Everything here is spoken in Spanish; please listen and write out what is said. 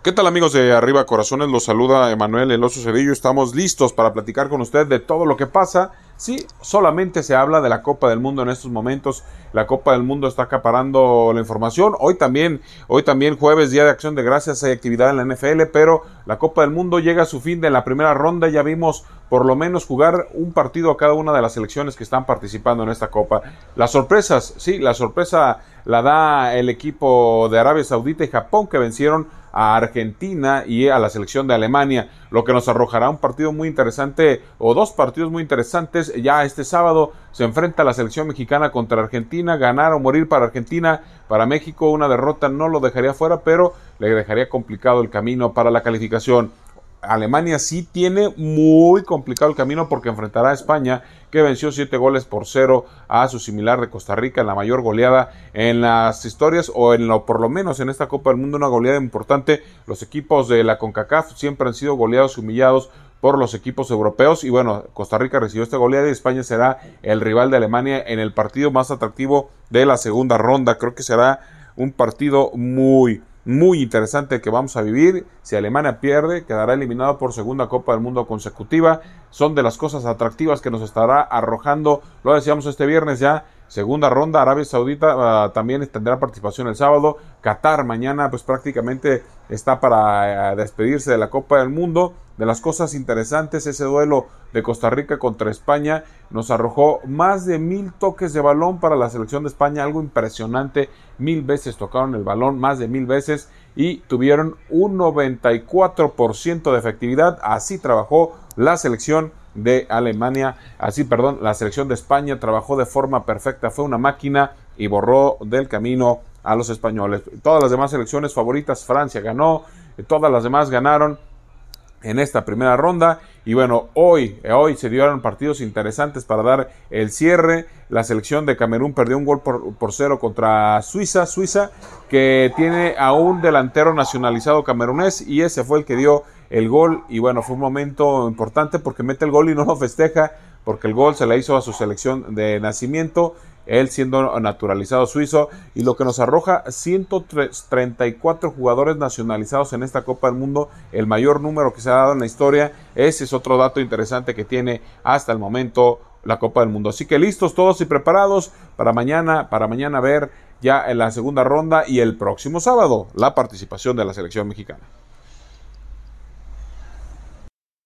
¿Qué tal amigos de Arriba Corazones? Los saluda Emanuel Eloso Cedillo. Estamos listos para platicar con usted de todo lo que pasa. Sí, solamente se habla de la Copa del Mundo en estos momentos. La Copa del Mundo está acaparando la información. Hoy también, hoy también jueves, Día de Acción de Gracias, hay actividad en la NFL, pero la Copa del Mundo llega a su fin de la primera ronda. Ya vimos por lo menos jugar un partido a cada una de las selecciones que están participando en esta Copa. Las sorpresas, sí, la sorpresa la da el equipo de Arabia Saudita y Japón que vencieron a Argentina y a la selección de Alemania, lo que nos arrojará un partido muy interesante o dos partidos muy interesantes. Ya este sábado se enfrenta la selección mexicana contra Argentina, ganar o morir para Argentina, para México una derrota no lo dejaría fuera, pero le dejaría complicado el camino para la calificación. Alemania sí tiene muy complicado el camino porque enfrentará a España, que venció siete goles por cero a su similar de Costa Rica, la mayor goleada en las historias, o en lo, por lo menos en esta Copa del Mundo, una goleada importante. Los equipos de la CONCACAF siempre han sido goleados y humillados por los equipos europeos. Y bueno, Costa Rica recibió esta goleada y España será el rival de Alemania en el partido más atractivo de la segunda ronda. Creo que será un partido muy, muy interesante que vamos a vivir. Si Alemania pierde, quedará eliminado por segunda Copa del Mundo consecutiva. Son de las cosas atractivas que nos estará arrojando, lo decíamos este viernes ya, segunda ronda. Arabia Saudita ah, también tendrá participación el sábado. Qatar mañana, pues prácticamente está para eh, despedirse de la Copa del Mundo de las cosas interesantes, ese duelo de Costa Rica contra España nos arrojó más de mil toques de balón para la selección de España, algo impresionante, mil veces tocaron el balón, más de mil veces y tuvieron un 94% de efectividad, así trabajó la selección de Alemania, así perdón, la selección de España trabajó de forma perfecta, fue una máquina y borró del camino a los españoles. Todas las demás selecciones favoritas, Francia ganó, todas las demás ganaron, en esta primera ronda. Y bueno, hoy, hoy se dieron partidos interesantes para dar el cierre. La selección de Camerún perdió un gol por, por, cero contra Suiza. Suiza que tiene a un delantero nacionalizado camerunés y ese fue el que dio el gol. Y bueno, fue un momento importante porque mete el gol y no lo festeja porque el gol se le hizo a su selección de nacimiento él siendo naturalizado suizo, y lo que nos arroja 134 jugadores nacionalizados en esta Copa del Mundo, el mayor número que se ha dado en la historia. Ese es otro dato interesante que tiene hasta el momento la Copa del Mundo. Así que listos todos y preparados para mañana, para mañana ver ya en la segunda ronda y el próximo sábado la participación de la selección mexicana.